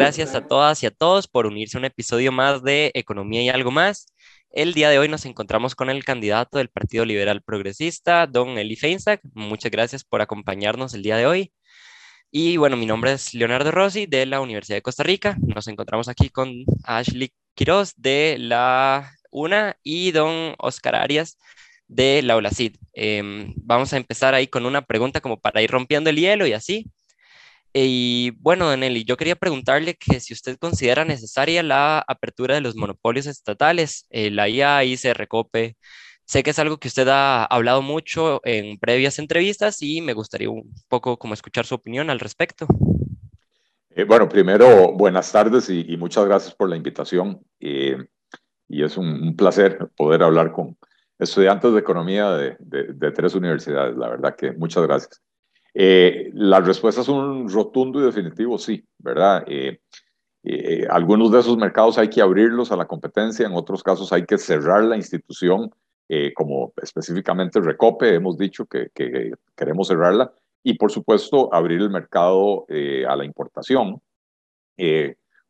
gracias a todas y a todos por unirse a un episodio más de Economía y algo más. El día de hoy nos encontramos con el candidato del Partido Liberal Progresista, don Eli Feinsack. Muchas gracias por acompañarnos el día de hoy. Y bueno, mi nombre es Leonardo Rossi de la Universidad de Costa Rica. Nos encontramos aquí con Ashley Quiroz de la UNA y don Oscar Arias de la OLACID. Em, vamos a empezar ahí con una pregunta como para ir rompiendo el hielo y así. Y bueno, Eli, yo quería preguntarle que si usted considera necesaria la apertura de los monopolios estatales, eh, la IA, se Recope. Sé que es algo que usted ha hablado mucho en previas entrevistas y me gustaría un poco como escuchar su opinión al respecto. Eh, bueno, primero, buenas tardes y, muchas gracias por la invitación. Eh, y es un, placer poder hablar con estudiantes de economía de, de tres universidades. La verdad que muchas gracias. Eh, la respuesta es un rotundo y definitivo sí, ¿verdad? Eh, eh, algunos de esos mercados hay que abrirlos a la competencia, en otros casos hay que cerrar la institución, como específicamente Recope, hemos dicho que, queremos cerrarla, y por supuesto abrir el mercado a la importación,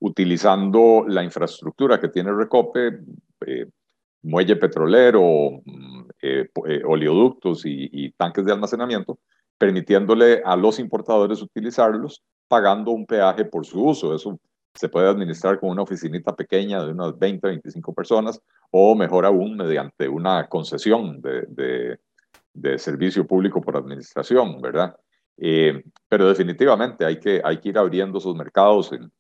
utilizando la infraestructura que tiene Recope, muelle petrolero, mm, oleoductos y tanques de almacenamiento, permitiéndole a los importadores utilizarlos, pagando un peaje por su uso. Eso se puede administrar con una oficinita pequeña de unas 20, 25 personas o mejor aún mediante una concesión de, servicio público por administración, ¿verdad? Eh, pero definitivamente hay que, hay que ir abriendo esos mercados. En,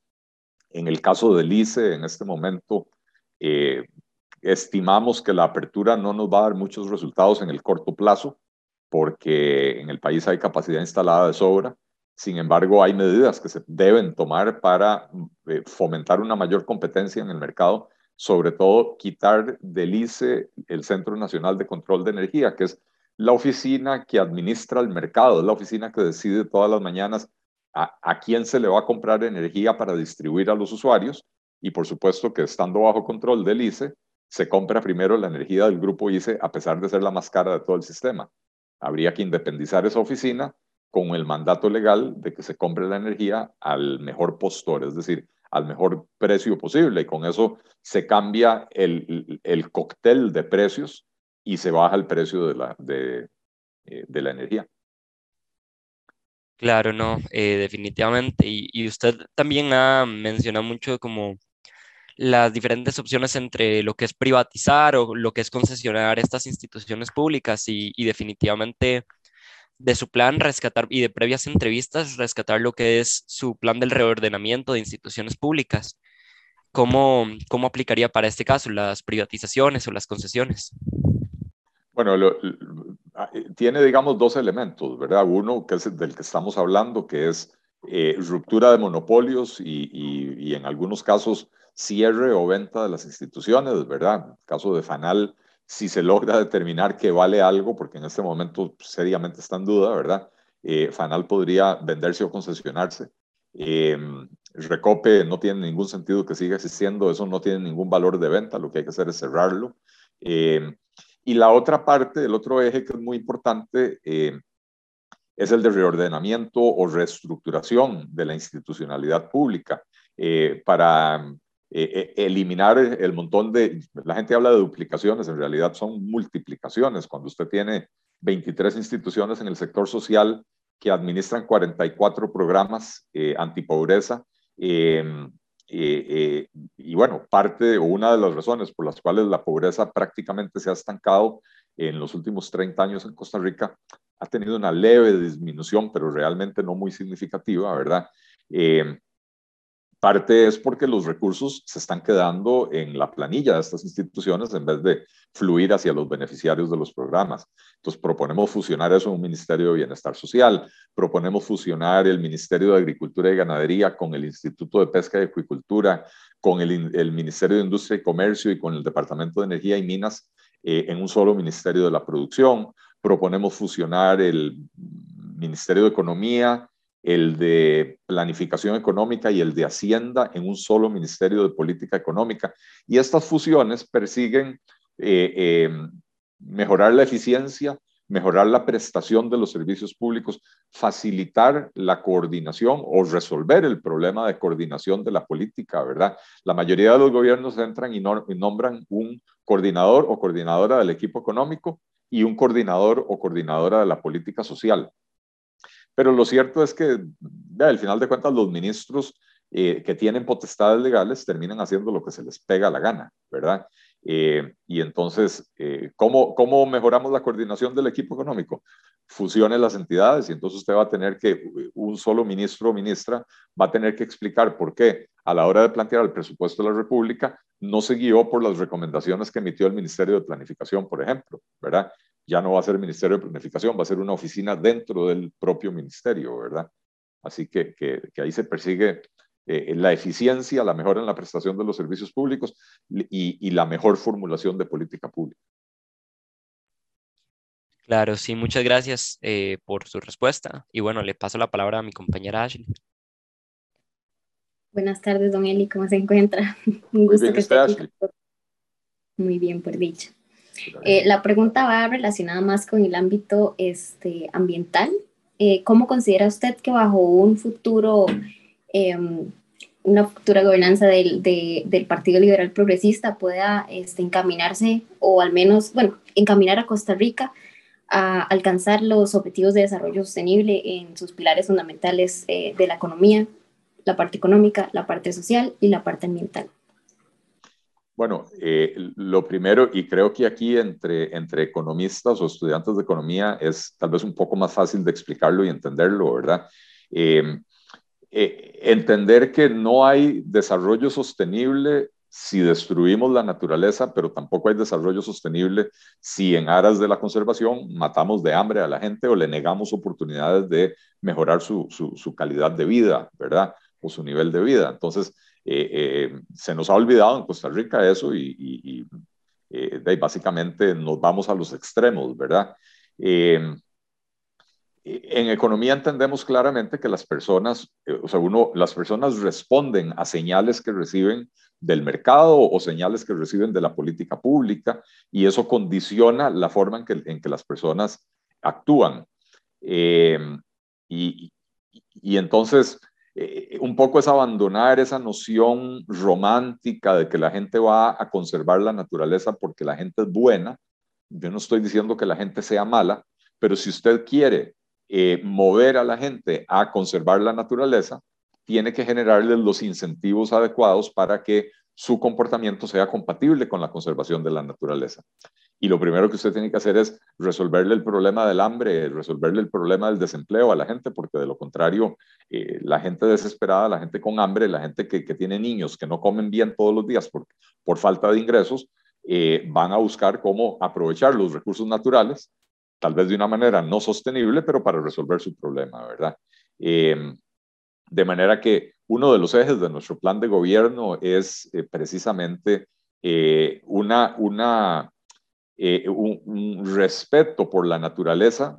en el caso del ICE, en este momento, eh, estimamos que la apertura no nos va a dar muchos resultados en el corto plazo, porque en el país hay capacidad instalada de sobra. Sin embargo, hay medidas que se deben tomar para eh, fomentar una mayor competencia en el mercado, sobre todo quitar del ICE el Centro Nacional de Control de Energía, que es la oficina que administra el mercado, es la oficina que decide todas las mañanas a, a quién se le va a comprar energía para distribuir a los usuarios y por supuesto que estando bajo control del ICE, se compra primero la energía del grupo ICE a pesar de ser la más cara de todo el sistema habría que independizar esa oficina con el mandato legal de que se compre la energía al mejor postor, es decir, al mejor precio posible. Y con eso se cambia el, el cóctel de precios y se baja el precio de la, de, eh, de la energía. Claro, no, eh, definitivamente. Y, y, usted también ha mencionado mucho como las diferentes opciones entre lo que es privatizar o lo que es concesionar estas instituciones públicas y, definitivamente de su plan rescatar y de previas entrevistas rescatar lo que es su plan del reordenamiento de instituciones públicas. ¿Cómo, cómo aplicaría para este caso las privatizaciones o las concesiones? Bueno, ah, eh, tiene, digamos, dos elementos, ¿verdad? Uno, que es del que estamos hablando, que es eh, ruptura de monopolios y, y, en algunos casos cierre o venta de las instituciones, ¿verdad? En el caso de Fanal, si se logra determinar que vale algo, porque en este momento seriamente está en duda, ¿verdad? Eh, Fanal podría venderse o concesionarse. Eh, Recope no tiene ningún sentido que siga existiendo, eso no tiene ningún valor de venta, lo que hay que hacer es cerrarlo. Eh, y la otra parte, el otro eje que es muy importante, es el de reordenamiento o reestructuración de la institucionalidad pública para eh, eh, eliminar el montón de, la gente habla de duplicaciones, en realidad son multiplicaciones. Cuando usted tiene 23 instituciones en el sector social que administran 44 programas eh, antipobreza, em, y bueno, parte o una de las razones por las cuales la pobreza prácticamente se ha estancado en los últimos 30 años en Costa Rica, ha tenido una leve disminución, pero realmente no muy significativa, ¿verdad? Eh, Parte es porque los recursos se están quedando en la planilla de estas instituciones en vez de fluir hacia los beneficiarios de los programas. Entonces proponemos fusionar eso en un Ministerio de Bienestar Social, proponemos fusionar el Ministerio de Agricultura y Ganadería con el Instituto de Pesca y Acuicultura, con el, Ministerio de Industria y Comercio y con el Departamento de Energía y Minas eh, en un solo Ministerio de la Producción. Proponemos fusionar el Ministerio de Economía el de planificación económica y el de hacienda en un solo Ministerio de Política Económica. Y estas fusiones persiguen eh, em, mejorar la eficiencia, mejorar la prestación de los servicios públicos, facilitar la coordinación o resolver el problema de coordinación de la política, ¿verdad? La mayoría de los gobiernos entran y, nombran un coordinador o coordinadora del equipo económico y un coordinador o coordinadora de la política social. Pero lo cierto es que, al final de cuentas, los ministros eh, que tienen potestades legales terminan haciendo lo que se les pega la gana, ¿verdad? Eh, y entonces, eh, ¿cómo, ¿cómo mejoramos la coordinación del equipo económico? Fusione las entidades y entonces usted va a tener que, un solo ministro o ministra va a tener que explicar por qué a la hora de plantear el presupuesto de la República no se guió por las recomendaciones que emitió el Ministerio de Planificación, por ejemplo, ¿verdad? Ya no va a ser el Ministerio de Planificación, va a ser una oficina dentro del propio ministerio, ¿verdad? Así que, que, que ahí se persigue eh, la eficiencia, la mejora en la prestación de los servicios públicos y, la mejor formulación de política pública. Claro, sí, muchas gracias eh, por su respuesta. Y bueno, le paso la palabra a mi compañera Ashley. Buenas tardes, don Eli, ¿cómo se encuentra? Un gusto que esté aquí. Muy bien, por dicho. Eh, la pregunta va relacionada más con el ámbito este, ambiental. ¿Cómo considera usted que bajo un futuro em, una futura gobernanza del, del, Partido Liberal Progresista pueda este, encaminarse o al menos, bueno, encaminar a Costa Rica a alcanzar los objetivos de desarrollo sostenible en sus pilares fundamentales eh, de la economía, la parte económica, la parte social y la parte ambiental. Bueno, eh, lo primero, y creo que aquí entre, entre economistas o estudiantes de economía es tal vez un poco más fácil de explicarlo y entenderlo, ¿verdad? Eh, eh, entender que no hay desarrollo sostenible si destruimos la naturaleza, pero tampoco hay desarrollo sostenible si en aras de la conservación matamos de hambre a la gente o le negamos oportunidades de mejorar su, su, calidad de vida, ¿verdad? O su nivel de vida. Entonces, eh, eh, se nos ha olvidado en Costa Rica eso y, y, y básicamente nos vamos a los extremos, ¿verdad? en economía entendemos claramente que las personas, eh, o sea, uno, las personas responden a señales que reciben del mercado o señales que reciben de la política pública y eso condiciona la forma en que, en que las personas actúan. Em, y, entonces, eh, un poco es abandonar esa noción romántica de que la gente va a conservar la naturaleza porque la gente es buena. Yo no estoy diciendo que la gente sea mala, pero si usted quiere eh, mover a la gente a conservar la naturaleza, tiene que generarles los incentivos adecuados para que su comportamiento sea compatible con la conservación de la naturaleza. Y lo primero que usted tiene que hacer es resolverle el problema del hambre, resolverle el problema del desempleo a la gente, porque de lo contrario, eh, la gente desesperada, la gente con hambre, la gente que, tiene niños que no comen bien todos los días por, por falta de ingresos, eh, van a buscar cómo aprovechar los recursos naturales tal vez de una manera no sostenible, pero para resolver su problema, ¿verdad? Eh, de manera que uno de los ejes de nuestro plan de gobierno es eh, precisamente eh, una, una, un, respeto por la naturaleza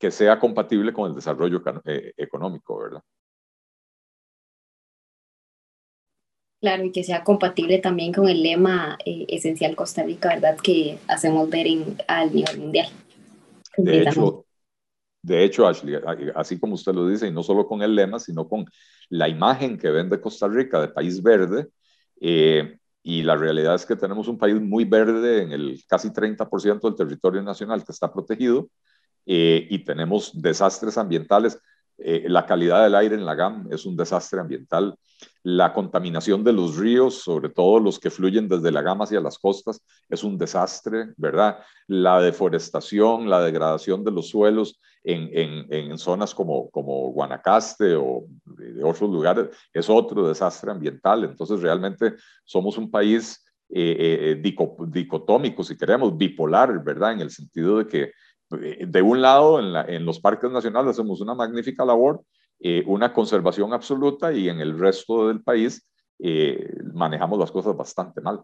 que sea compatible con el desarrollo económico, ¿verdad? Claro, y que sea compatible también con el lema esencial Costa Rica, ¿verdad? Que hacemos ver en, al nivel mundial. De hecho, de hecho, Ashley, así como usted lo dice, y no solo con el lema, sino con la imagen que vende Costa Rica de país verde, eh, y la realidad es que tenemos un país muy verde en el casi 30% del territorio nacional que está protegido, eh, y tenemos desastres ambientales. Eh, la calidad del aire en la GAM es un desastre ambiental la contaminación de los ríos, sobre todo los que fluyen desde la gama hacia las costas, es un desastre, ¿verdad? La deforestación, la degradación de los suelos en, en, zonas como, como Guanacaste o de otros lugares es otro desastre ambiental. Entonces, realmente somos un país eh, eh, dicotómico, si queremos, bipolar, ¿verdad? En el sentido de que eh, de un lado, en, en los parques nacionales hacemos una magnífica labor, eh, una conservación absoluta y en el resto del país eh, manejamos las cosas bastante mal.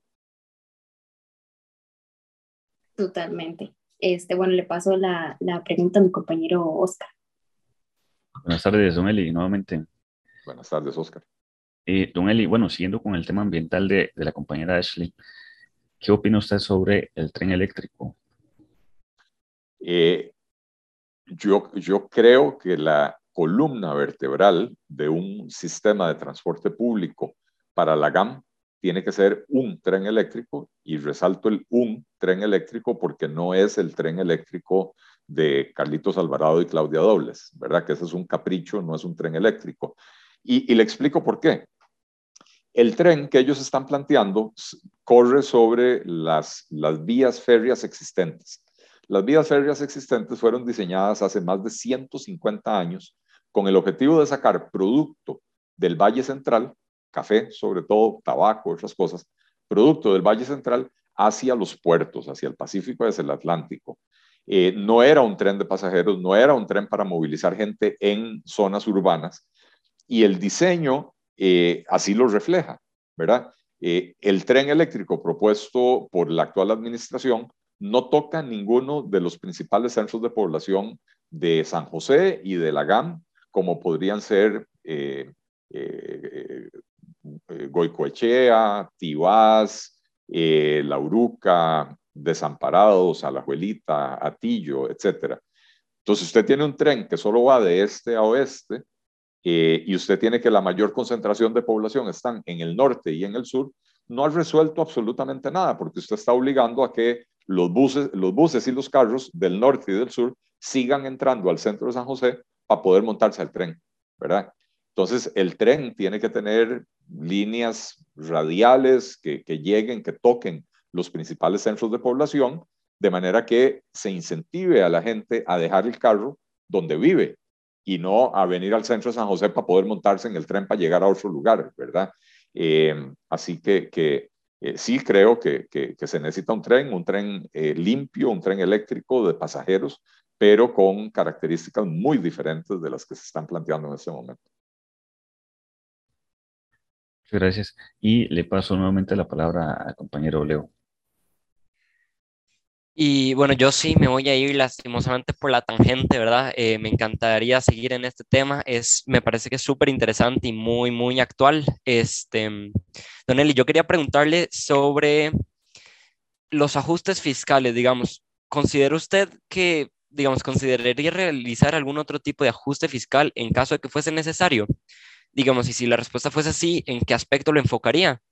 Totalmente. Este, bueno, le paso la, la pregunta a mi compañero Oscar. Buenas tardes, don Eli, nuevamente. Buenas tardes, Oscar. Eh, don Eli, bueno, siguiendo con el tema ambiental de, de la compañera Ashley, ¿qué opina usted sobre el tren eléctrico? Eh, yo, yo creo que la columna vertebral de un sistema de transporte público para la GAM tiene que ser un tren eléctrico y resalto el un tren eléctrico porque no es el tren eléctrico de Carlitos Alvarado y Claudia Dobles, ¿verdad? Que ese es un capricho, no es un tren eléctrico. Y, y le explico por qué. El tren que ellos están planteando corre sobre las, las vías férreas existentes. Las vías férreas existentes fueron diseñadas hace más de 150 años con el objetivo de sacar producto del Valle Central café, sobre todo tabaco, otras cosas, producto del Valle Central hacia los puertos, hacia el Pacífico hacia el Atlántico. Eh, no era un tren de pasajeros, no era un tren para movilizar gente en zonas urbanas y el diseño eh, así lo refleja, ¿verdad? Eh, el tren eléctrico propuesto por la actual administración no toca ninguno de los principales centros de población de San José y de la GAM, como podrían ser eh, Goicoechea, Tibás, eh, Desamparados, Alajuelita, Atillo, etc. Entonces usted tiene un tren que solo va de este a oeste eh, y usted tiene que la mayor concentración de población están en el norte y en el sur, no ha resuelto absolutamente nada porque usted está obligando a que los buses, los buses y los carros del norte y del sur sigan entrando al centro de San José para poder montarse al tren, ¿verdad? Entonces, el tren tiene que tener líneas radiales que, lleguen, que toquen los principales centros de población, de manera que se incentive a la gente a dejar el carro donde vive y no a venir al centro de San José para poder montarse en el tren para llegar a otro lugar, ¿verdad? Eh, así que, eh, sí creo que, se necesita un tren, un tren eh, limpio, un tren eléctrico de pasajeros, pero con características muy diferentes de las que se están planteando en este momento. Muchas gracias. Y le paso nuevamente la palabra al compañero Leo. Y bueno, yo sí me voy a ir lastimosamente por la tangente, ¿verdad? Eh, me encantaría seguir en este tema. Es, me parece que es súper interesante y muy, muy actual. Este, Don Eli, yo quería preguntarle sobre los ajustes fiscales, digamos. ¿Considera usted que, digamos, consideraría realizar algún otro tipo de ajuste fiscal en caso de que fuese necesario? digamos, y si la respuesta fuese así, ¿en qué aspecto lo enfocaría?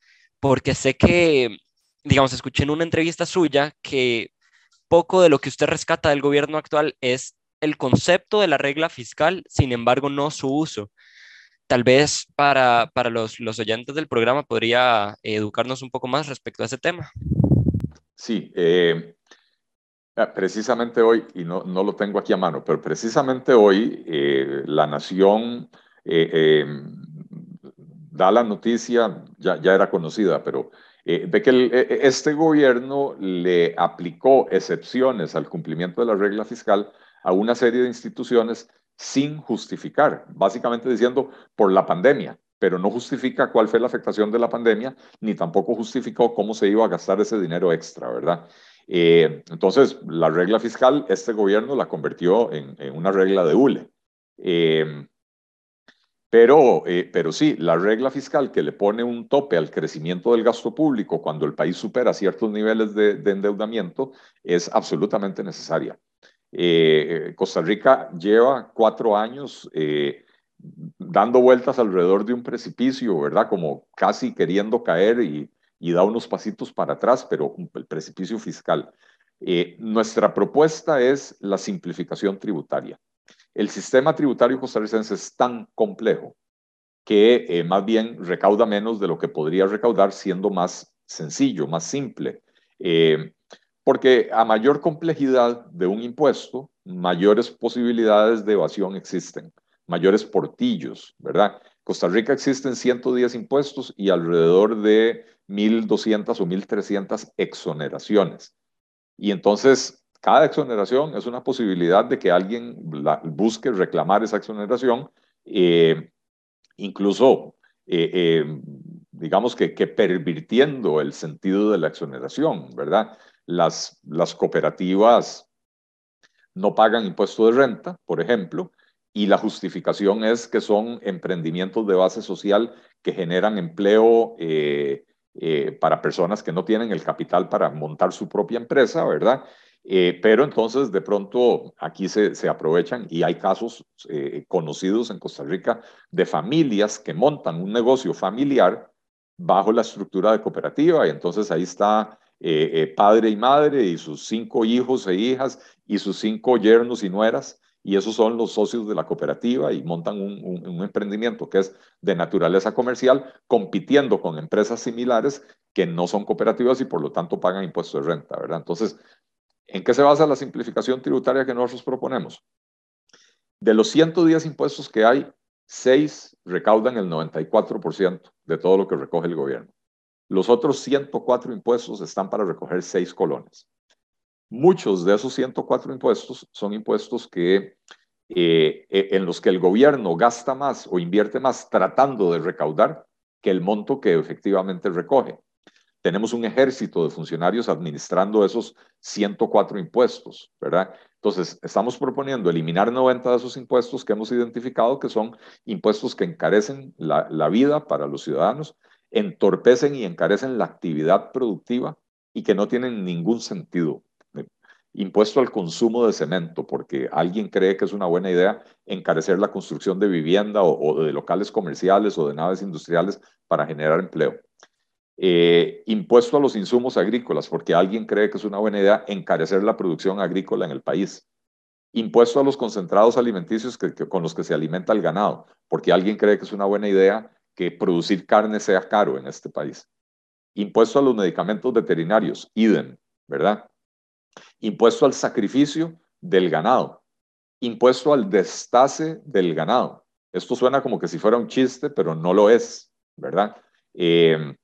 Porque sé que, digamos, escuché en una entrevista suya que poco de lo que usted rescata del gobierno actual es el concepto de la regla fiscal, sin embargo, no su uso. Tal vez para, para los, los oyentes del programa podría educarnos un poco más respecto a ese tema. Sí, eh, ah, precisamente hoy, y no, no, lo tengo aquí a mano, pero precisamente hoy eh, la Nación eh, da la noticia, ya, ya era conocida, pero eh, de que e, e, este gobierno le aplicó excepciones al cumplimiento de la regla fiscal a una serie de instituciones sin justificar, básicamente diciendo por la pandemia, pero no justifica cuál fue la afectación de la pandemia, ni tampoco justificó cómo se iba a gastar ese dinero extra, ¿verdad? Eh, entonces, la regla fiscal, este gobierno la convirtió en, en una regla de hule. Eh, pero, eh, pero sí, la regla fiscal que le pone un tope al crecimiento del gasto público cuando el país supera ciertos niveles de, endeudamiento es absolutamente necesaria. Eh, Costa Rica lleva cuatro años eh, dando vueltas alrededor de un precipicio, ¿verdad? Como casi queriendo caer y, y da unos pasitos para atrás, pero el precipicio fiscal. nuestra propuesta es la simplificación tributaria el sistema tributario costarricense es tan complejo que eh, más bien recauda menos de lo que podría recaudar siendo más sencillo, más simple. Eh, porque a mayor complejidad de un impuesto, mayores posibilidades de evasión existen, mayores portillos, ¿verdad? Costa Rica existen 110 impuestos y alrededor de 1.200 o 1.300 exoneraciones. Y entonces cada exoneración es una posibilidad de que alguien busque reclamar esa exoneración, eh, incluso, eh, eh, digamos que, pervirtiendo el sentido de la exoneración, ¿verdad? Las, las cooperativas no pagan impuesto de renta, por ejemplo, y la justificación es que son emprendimientos de base social que generan empleo para personas que no tienen el capital para montar su propia empresa, ¿verdad? Eh, pero entonces de pronto aquí se, se aprovechan y hay casos eh, conocidos en Costa Rica de familias que montan un negocio familiar bajo la estructura de cooperativa y entonces ahí está eh, padre y madre y sus cinco hijos e hijas y sus cinco yernos y nueras y esos son los socios de la cooperativa y montan un, un, emprendimiento que es de naturaleza comercial, compitiendo con empresas similares que no son cooperativas y por lo tanto pagan impuestos de renta, ¿verdad? Entonces, ¿en qué se basa la simplificación tributaria que nosotros proponemos? De los 110 impuestos que hay, 6 recaudan el 94% de todo lo que recoge el gobierno. Los otros 104 impuestos están para recoger 6 colones. Muchos de esos 104 impuestos son impuestos que, eh, e, en los que el gobierno gasta más o invierte más tratando de recaudar que el monto que efectivamente recoge. Tenemos un ejército de funcionarios administrando esos 104 impuestos, ¿verdad? Entonces, estamos proponiendo eliminar 90 de esos impuestos que hemos identificado que son impuestos que encarecen la, vida para los ciudadanos, entorpecen y encarecen la actividad productiva y que no tienen ningún sentido impuesto al consumo de cemento, porque alguien cree que es una buena idea encarecer la construcción de vivienda o, de locales comerciales o de naves industriales para generar empleo. Eh, impuesto a los insumos agrícolas, porque alguien cree que es una buena idea encarecer la producción agrícola en el país. Impuesto a los concentrados alimenticios con los que se alimenta el ganado, porque alguien cree que es una buena idea que producir carne sea caro en este país. Impuesto a los medicamentos veterinarios, idem, ¿verdad? impuesto al sacrificio del ganado, impuesto al destace del ganado. Esto suena como que si fuera un chiste, pero no lo es, ¿verdad? Eh,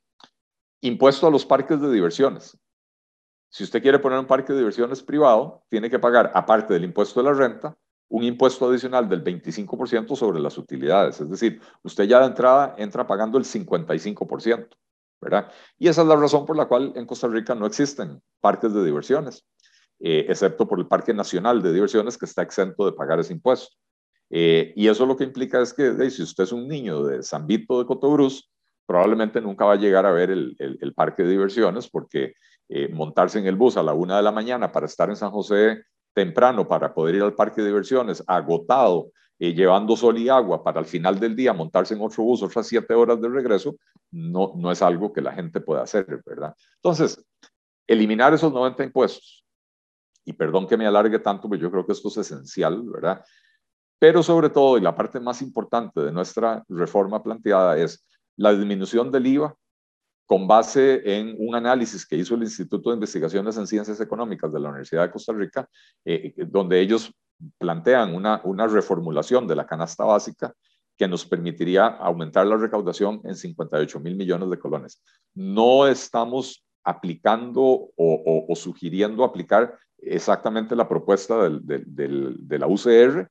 impuesto a los parques de diversiones. Si usted quiere poner un parque de diversiones privado, tiene que pagar, aparte del impuesto de la renta, un impuesto adicional del 25% sobre las utilidades. Es decir, usted ya de entrada entra pagando el 55%, ¿verdad? Y esa es la razón por la cual en Costa Rica no existen parques de diversiones. Eh, excepto por el Parque Nacional de Diversiones que está exento de pagar ese impuesto. Eh, y eso lo que implica es que si usted es un niño de San Vito de Cotobruz, probablemente nunca va a llegar a ver el, el, parque de diversiones porque eh, montarse en el bus a la una de la mañana para estar en San José temprano para poder ir al parque de diversiones agotado, llevando sol y agua para al final del día montarse en otro bus otras siete horas de regreso, no, no es algo que la gente pueda hacer, ¿verdad? Entonces, eliminar esos 90 impuestos, y perdón que me alargue tanto, pero yo creo que esto es esencial, ¿verdad? Pero sobre todo, y la parte más importante de nuestra reforma planteada es la disminución del IVA con base en un análisis que hizo el Instituto de Investigaciones en Ciencias Económicas de la Universidad de Costa Rica, eh, donde ellos plantean una, una reformulación de la canasta básica que nos permitiría aumentar la recaudación en 58 mil millones de colones. No estamos aplicando o, sugiriendo aplicar exactamente la propuesta de la UCR,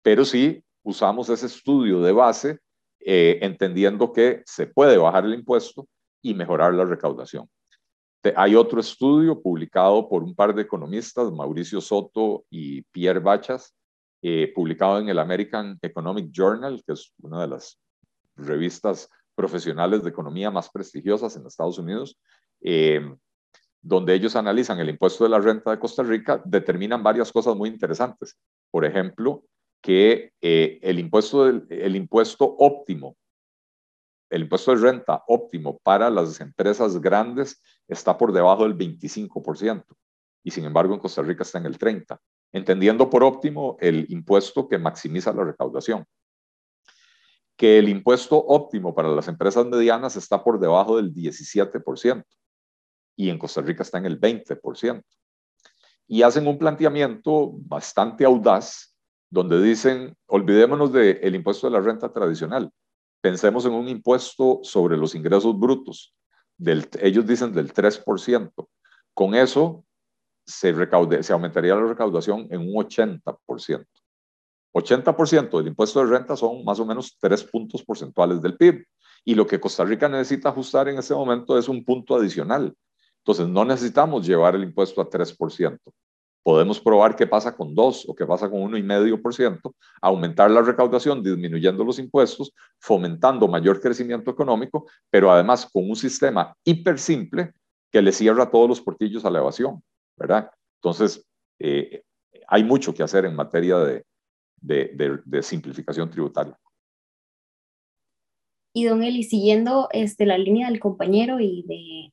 pero sí usamos ese estudio de base eh, entendiendo que se puede bajar el impuesto y mejorar la recaudación. Hay otro estudio publicado por un par de economistas, Mauricio Soto y Pierre Bachas, eh, publicado en el American Economic Journal, que es una de las revistas profesionales de economía más prestigiosas en Estados Unidos, eh, donde ellos analizan el impuesto de la renta de Costa Rica, determinan varias cosas muy interesantes. Por ejemplo, que eh, el, impuesto el impuesto óptimo, el impuesto de renta óptimo para las empresas grandes está por debajo del 25%, y sin embargo en Costa Rica está en el 30%, entendiendo por óptimo el impuesto que maximiza la recaudación. Que el impuesto óptimo para las empresas medianas está por debajo del 17%, y en Costa Rica está en el 20%. Y hacen un planteamiento bastante audaz donde dicen, olvidémonos del impuesto de la renta tradicional, pensemos en un impuesto sobre los ingresos brutos, ellos dicen del 3%. Con eso se aumentaría la recaudación en un 80%. 80% del impuesto de renta son más o menos 3 puntos porcentuales del PIB. Y lo que Costa Rica necesita ajustar en este momento es un punto adicional, entonces, no necesitamos llevar el impuesto a 3%. Podemos probar qué pasa con 2 o qué pasa con 1,5%, aumentar la recaudación disminuyendo los impuestos, fomentando mayor crecimiento económico, pero además con un sistema hiper simple que le cierra todos los portillos a la evasión, ¿verdad? Entonces, eh, hay mucho que hacer en materia de, de, simplificación tributaria. Y don Eli, siguiendo este, la línea del compañero y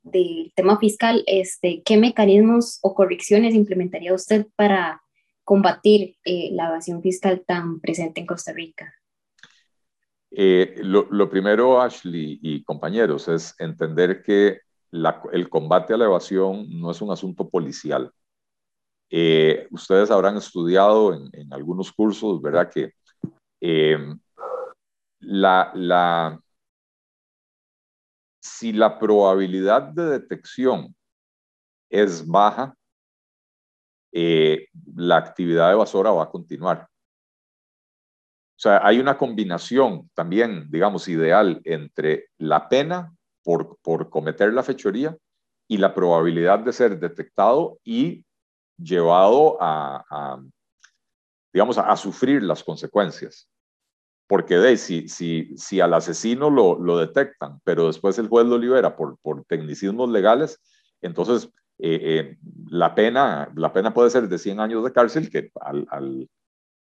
del tema fiscal, este, ¿qué mecanismos o correcciones implementaría usted para combatir eh, la evasión fiscal tan presente en Costa Rica? Eh, lo, primero, Ashley y compañeros, es entender que el combate a la evasión no es un asunto policial. Eh, ustedes habrán estudiado en, algunos cursos, ¿verdad? Que la, la, si la probabilidad de detección es baja, eh, la actividad evasora va a continuar. O sea, hay una combinación también, digamos, ideal entre la pena por, por cometer la fechoría y la probabilidad de ser detectado y llevado a, digamos, a, sufrir las consecuencias. Porque de, si, si, si al asesino lo, lo detectan, pero después el juez lo libera por, por tecnicismos legales, entonces eh, eh, la, pena, la pena puede ser de 100 años de cárcel, que al, al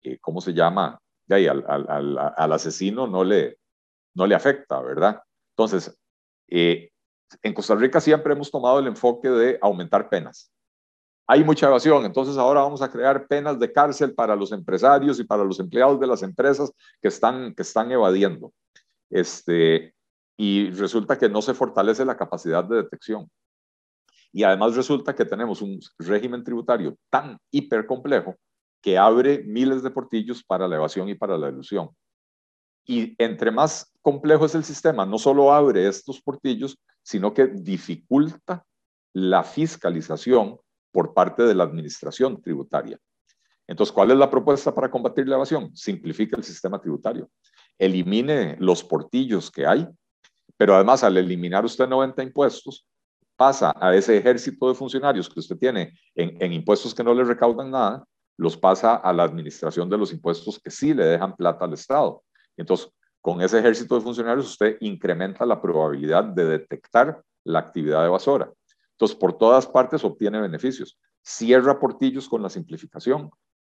eh, ¿cómo se llama? De al, al, al, asesino no le, no le afecta, ¿verdad? Entonces, en Costa Rica siempre hemos tomado el enfoque de aumentar penas. Hay mucha evasión, entonces ahora vamos a crear penas de cárcel para los empresarios y para los empleados de las empresas que están, que están evadiendo. Este, y resulta que no se fortalece la capacidad de detección. Y además resulta que tenemos un régimen tributario tan hiper complejo que abre miles de portillos para la evasión y para la ilusión. Y entre más complejo es el sistema, no solo abre estos portillos, sino que dificulta la fiscalización por parte de la administración tributaria. Entonces, ¿cuál es la propuesta para combatir la evasión? Simplifica el sistema tributario. Elimine los portillos que hay, pero además al eliminar usted 90 impuestos, pasa a ese ejército de funcionarios que usted tiene en, impuestos que no le recaudan nada, los pasa a la administración de los impuestos que sí le dejan plata al Estado. Entonces, con ese ejército de funcionarios usted incrementa la probabilidad de detectar la actividad evasora. Entonces, por todas partes obtiene beneficios. Cierra portillos con la simplificación.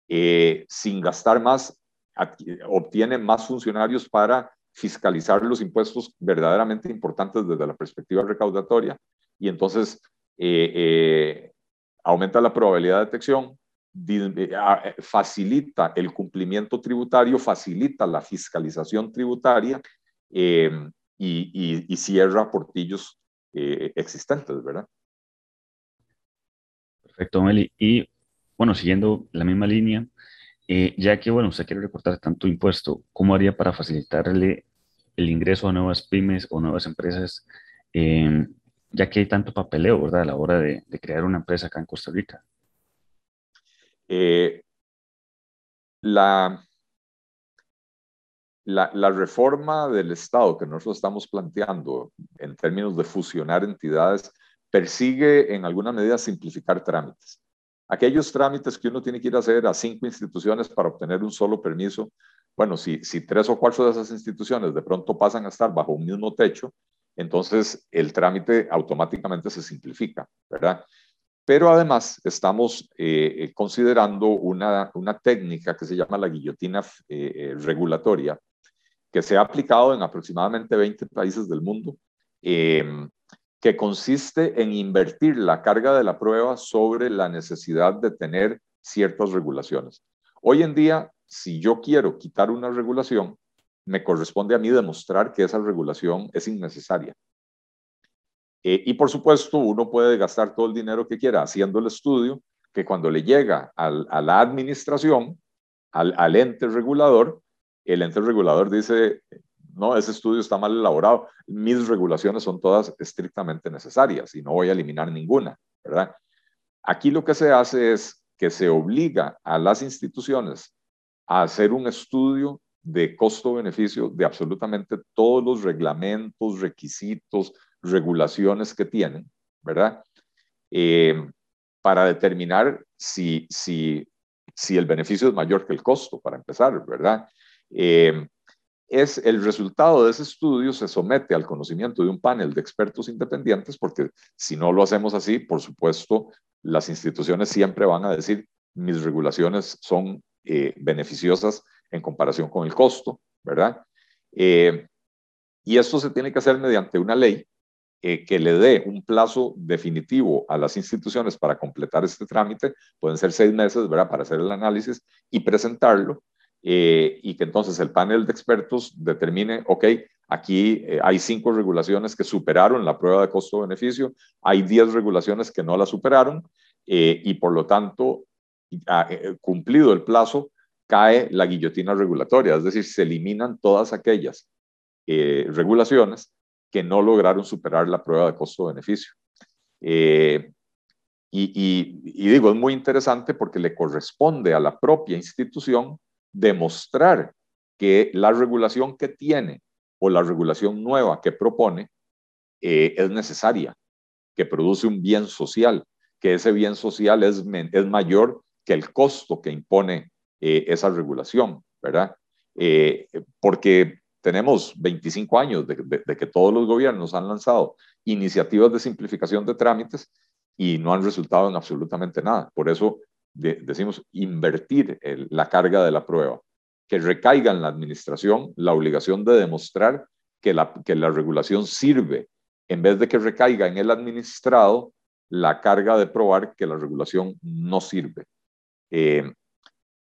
Eh, sin gastar más, obtiene más funcionarios para fiscalizar los impuestos verdaderamente importantes desde la perspectiva recaudatoria y entonces eh, eh, aumenta la probabilidad de detección, facilita el cumplimiento tributario, facilita la fiscalización tributaria em, y, cierra portillos existentes, ¿verdad? Perfecto, Meli. Y bueno, siguiendo la misma línea, ya que bueno, usted quiere reportar tanto impuesto, ¿cómo haría para facilitarle el ingreso a nuevas pymes o nuevas empresas eh, ya que hay tanto papeleo, ¿verdad? A la hora de, crear una empresa acá en Costa Rica. Eh, la, la, reforma del Estado que nosotros estamos planteando en términos de fusionar entidades persigue en alguna medida simplificar trámites. Aquellos trámites que uno tiene que ir a hacer a cinco instituciones para obtener un solo permiso, bueno, si, tres o cuatro de esas instituciones de pronto pasan a estar bajo un mismo techo, entonces el trámite automáticamente se simplifica, ¿verdad? Pero además estamos eh, eh, considerando una, una, técnica que se llama la guillotina eh, regulatoria, que se ha aplicado en aproximadamente 20 países del mundo, em, que consiste en invertir la carga de la prueba sobre la necesidad de tener ciertas regulaciones. Hoy en día, si yo quiero quitar una regulación, me corresponde a mí demostrar que esa regulación es innecesaria. Eh, y por supuesto, uno puede gastar todo el dinero que quiera haciendo el estudio, que cuando le llega al, a la administración, al, al, ente regulador, el ente regulador dice, no, ese estudio está mal elaborado, mis regulaciones son todas estrictamente necesarias y no voy a eliminar ninguna, ¿verdad? Aquí lo que se hace es que se obliga a las instituciones a hacer un estudio de costo-beneficio de absolutamente todos los reglamentos, requisitos, regulaciones que tienen, ¿verdad? Eh, para determinar si, si, si el beneficio es mayor que el costo, para empezar, ¿verdad? Eh, es el resultado de ese estudio se somete al conocimiento de un panel de expertos independientes, porque si no lo hacemos así, por supuesto, las instituciones siempre van a decir, mis regulaciones son eh, beneficiosas en comparación con el costo, ¿verdad? Eh, y esto se tiene que hacer mediante una ley eh, que le dé un plazo definitivo a las instituciones para completar este trámite, pueden ser seis meses, ¿verdad?, para hacer el análisis y presentarlo, y que entonces el panel de expertos determine, ok, aquí hay cinco regulaciones que superaron la prueba de costo-beneficio, hay diez regulaciones que no la superaron, y por lo tanto eh, eh, cumplido el plazo, cae la guillotina regulatoria, es decir, se eliminan todas aquellas eh, regulaciones que no lograron superar la prueba de costo-beneficio. y, digo, es muy interesante porque le corresponde a la propia institución demostrar que la regulación que tiene o la regulación nueva que propone es necesaria, que produce un bien social, que ese bien social es, es mayor que el costo que impone eh, esa regulación, ¿verdad? Eh, porque tenemos 25 años de, que todos los gobiernos han lanzado iniciativas de simplificación de trámites y no han resultado en absolutamente nada. Por eso decimos invertir la carga de la prueba, que recaiga en la administración la obligación de demostrar que la, que la regulación sirve, en vez de que recaiga en el administrado la carga de probar que la regulación no sirve. Eh,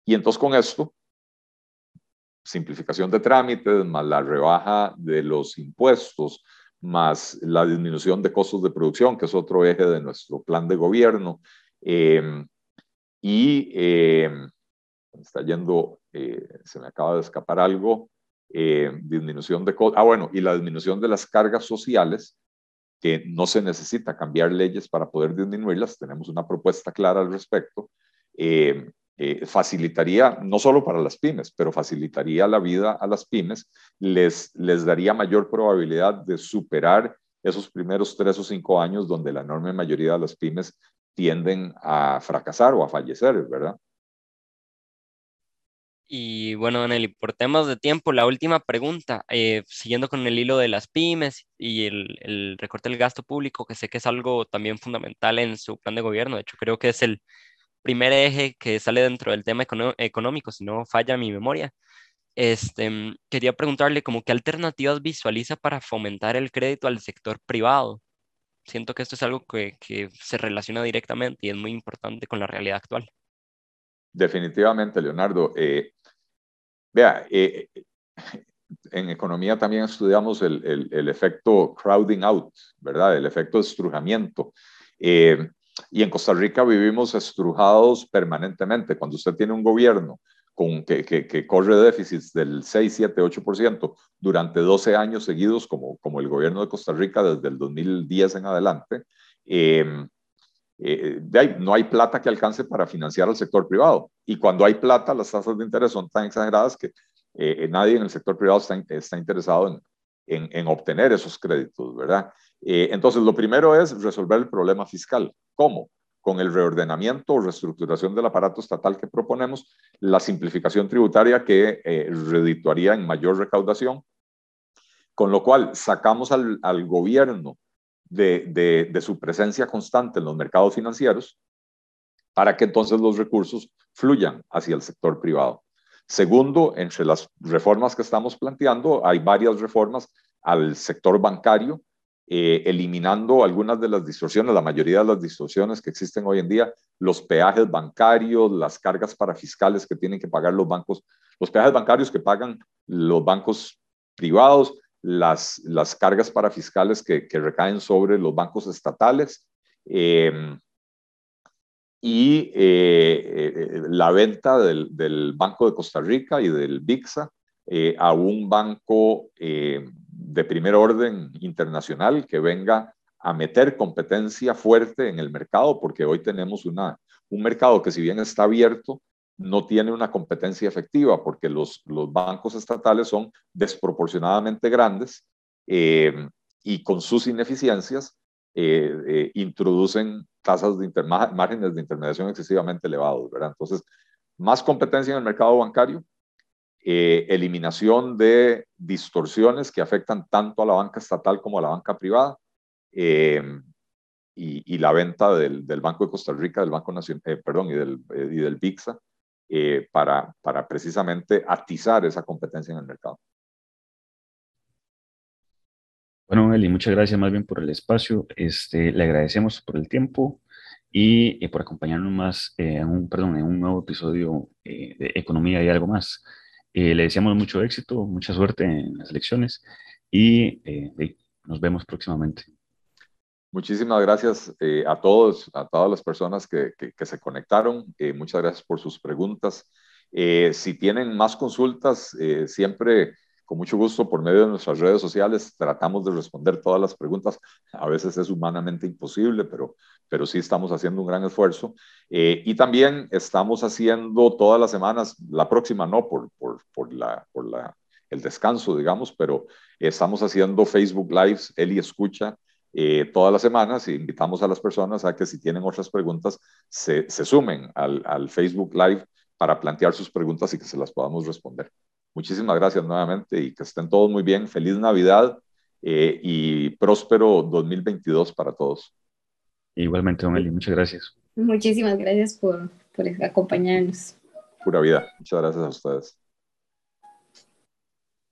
y entonces con esto, simplificación de trámites, más la rebaja de los impuestos, más la disminución de costos de producción, que es otro eje de nuestro plan de gobierno. Eh, y eh, está yendo, se me acaba de escapar algo, disminución de ah bueno, y la disminución de las cargas sociales, que no se necesita cambiar leyes para poder disminuirlas, tenemos una propuesta clara al respecto, eh, eh, facilitaría, no solo para las pymes, pero facilitaría la vida a las pymes, les, les daría mayor probabilidad de superar esos primeros tres o cinco años donde la enorme mayoría de las pymes tienden a fracasar o a fallecer, ¿verdad? Y bueno, Daniel, por temas de tiempo, la última pregunta, eh, siguiendo con el hilo de las pymes y el, recorte del gasto público, que sé que es algo también fundamental en su plan de gobierno, de hecho creo que es el, primer eje que sale dentro del tema económico, si no falla mi memoria. Este, quería preguntarle como qué alternativas visualiza para fomentar el crédito al sector privado. Siento que esto es algo que, que se relaciona directamente y es muy importante con la realidad actual. Definitivamente, Leonardo. Eh, vea, eh, en economía también estudiamos el, el, efecto crowding out, ¿verdad? El efecto estrujamiento. Eh, y en Costa Rica vivimos estrujados permanentemente. Cuando usted tiene un gobierno con, que, que, corre déficits del 6, 7, 8% durante 12 años seguidos, como, como el gobierno de Costa Rica desde el 2010 en adelante, em, eh, no hay plata que alcance para financiar al sector privado. Y cuando hay plata, las tasas de interés son tan exageradas que eh, nadie en el sector privado está, está interesado en, en, en, obtener esos créditos, ¿verdad? Eh, entonces, lo primero es resolver el problema fiscal. ¿Cómo? Con el reordenamiento o reestructuración del aparato estatal que proponemos, la simplificación tributaria que eh, redituaría en mayor recaudación, con lo cual sacamos al, gobierno de, de su presencia constante en los mercados financieros para que entonces los recursos fluyan hacia el sector privado. Segundo, entre las reformas que estamos planteando, hay varias reformas al sector bancario eh, eliminando algunas de las distorsiones, la mayoría de las distorsiones que existen hoy en día, los peajes bancarios, las cargas para fiscales que tienen que pagar los bancos, los peajes bancarios que pagan los bancos privados, las, las cargas para fiscales que, que recaen sobre los bancos estatales. Em, y eh, eh, la venta del, del, Banco de Costa Rica y del BIXA a un banco de primer orden internacional que venga a meter competencia fuerte en el mercado, porque hoy tenemos una, un mercado que si bien está abierto, no tiene una competencia efectiva, porque los, los bancos estatales son desproporcionadamente grandes eh, y con sus ineficiencias eh, eh, introducen tasas de márgenes de intermediación excesivamente elevados, ¿verdad? Entonces, más competencia en el mercado bancario, eh, eliminación de distorsiones que afectan tanto a la banca estatal como a la banca privada, eh, y, la venta del, Banco de Costa Rica, del Banco Nacional, eh, perdón, y del, y del VIXA, para, para precisamente atizar esa competencia en el mercado. Bueno, Eli, muchas gracias más bien por el espacio. Este, le agradecemos por el tiempo y por acompañarnos más en un, perdón, en un nuevo episodio de Economía y algo más. Eh, le deseamos mucho éxito, mucha suerte en las elecciones y eh, nos vemos próximamente. Muchísimas gracias eh, a todos, a todas las personas que, que, se conectaron. muchas gracias por sus preguntas. si tienen más consultas, siempre con mucho gusto por medio de nuestras redes sociales tratamos de responder todas las preguntas. A veces es humanamente imposible, pero, pero sí estamos haciendo un gran esfuerzo. Eh, y también estamos haciendo todas las semanas, la próxima no, por, por, por, la, por la, el descanso, digamos, pero estamos haciendo Facebook Lives, Eli escucha. Eh, todas las semanas y invitamos a las personas a que si tienen otras preguntas se, se sumen al, al Facebook Live para plantear sus preguntas y que se las podamos responder. Muchísimas gracias nuevamente y que estén todos muy bien. Feliz Navidad eh, y próspero 2022 para todos. Igualmente, don Eli, muchas gracias. Muchísimas gracias por, por acompañarnos. Pura vida. Muchas gracias a ustedes.